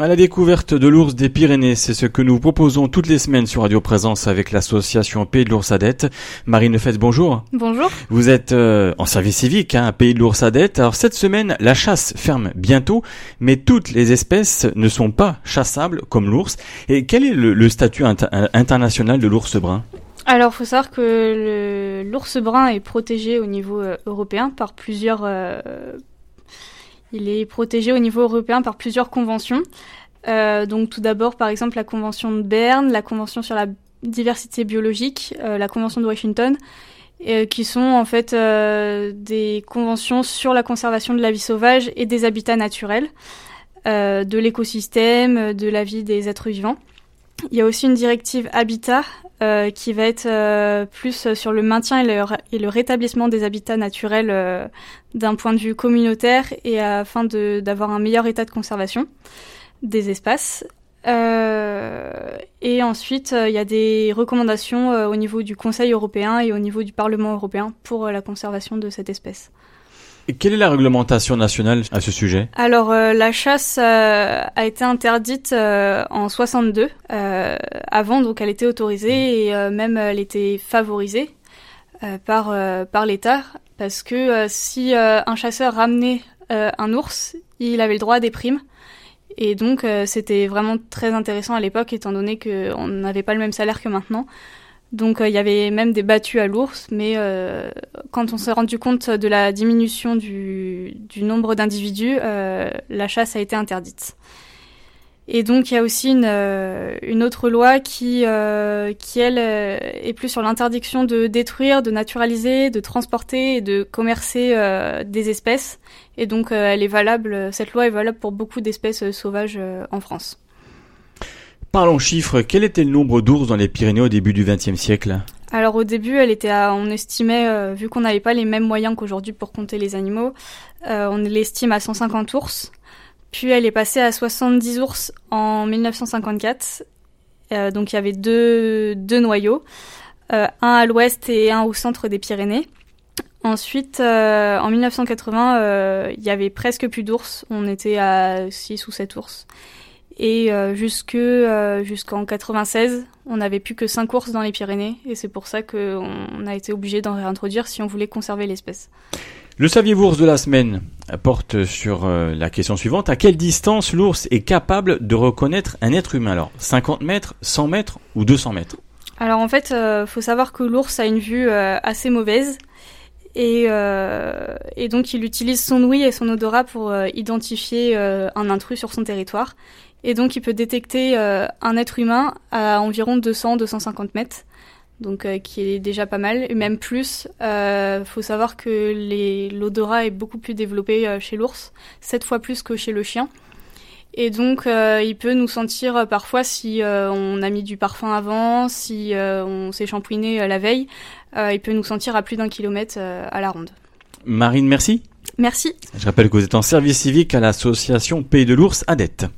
À la découverte de l'ours des Pyrénées, c'est ce que nous proposons toutes les semaines sur Radio Présence avec l'association Pays de l'ours Adette. Marine Lefebvre, bonjour. Bonjour. Vous êtes euh, en service civique à hein, Pays de l'ours Adette. Alors cette semaine, la chasse ferme bientôt, mais toutes les espèces ne sont pas chassables comme l'ours. Et quel est le, statut international de l'ours brun? Alors, il faut savoir que l'ours brun est protégé au niveau euh, européen par plusieurs euh, il est protégé au niveau européen par plusieurs conventions. Euh, donc tout d'abord, par exemple, la Convention de Berne, la Convention sur la diversité biologique, euh, la Convention de Washington, euh, qui sont en fait des conventions sur la conservation de la vie sauvage et des habitats naturels, de l'écosystème, de la vie des êtres vivants. Il y a aussi une directive Habitat euh, qui va être euh, plus sur le maintien et le, rétablissement des habitats naturels euh, d'un point de vue communautaire et afin d'avoir un meilleur état de conservation des espaces. et ensuite, il y a des recommandations au niveau du Conseil européen et au niveau du Parlement européen pour la conservation de cette espèce quelle est la réglementation nationale à ce sujet? Alors euh, la chasse euh, a été interdite euh, en 62. avant donc elle était autorisée et même elle était favorisée par par l'État parce que si un chasseur ramenait un ours, il avait le droit à des primes. Et donc c'était vraiment très intéressant à l'époque étant donné qu'on n'avait pas le même salaire que maintenant. Donc euh, il y avait même des battues à l'ours, mais euh, quand on s'est rendu compte de la diminution du, nombre d'individus, euh, la chasse a été interdite. Et donc il y a aussi une, autre loi qui, qui elle, est plus sur l'interdiction de détruire, de naturaliser, de transporter et de commercer des espèces. Et donc elle est valable, cette loi est valable pour beaucoup d'espèces sauvages en France. Parlons chiffres, quel était le nombre d'ours dans les Pyrénées au début du XXe siècle? Alors au début, elle était à, on estimait, euh, vu qu'on n'avait pas les mêmes moyens qu'aujourd'hui pour compter les animaux, euh, on l'estime à 150 ours. Puis elle est passée à 70 ours en 1954. Euh, donc il y avait deux, deux noyaux, un à l'ouest et un au centre des Pyrénées. Ensuite, en 1980, il y avait presque plus d'ours. On était à 6 ou 7 ours. Et euh, jusque euh, jusqu'en 96, on n'avait plus que 5 ours dans les Pyrénées, et c'est pour ça qu'on a été obligé d'en réintroduire si on voulait conserver l'espèce. Le saviez-vous ours de la semaine porte sur euh, la question suivante. À quelle distance l'ours est capable de reconnaître un être humain? Alors, 50 mètres, 100 mètres ou 200 mètres? Alors en fait, il faut savoir que l'ours a une vue assez mauvaise. Et, et, donc il utilise son ouïe et son odorat pour identifier un intrus sur son territoire. Et donc, il peut détecter euh, un être humain à environ 200-250 mètres, donc euh, qui est déjà pas mal, et même plus. Il euh, faut savoir que l'odorat est beaucoup plus développé chez l'ours, sept fois plus que chez le chien. Et donc, il peut nous sentir parfois si on a mis du parfum avant, si on s'est shampouiné la veille, il peut nous sentir à plus d'un kilomètre à la ronde. Marine, merci. Merci. Je rappelle que vous êtes en service civique à l'association Pays de l'Ours Adette.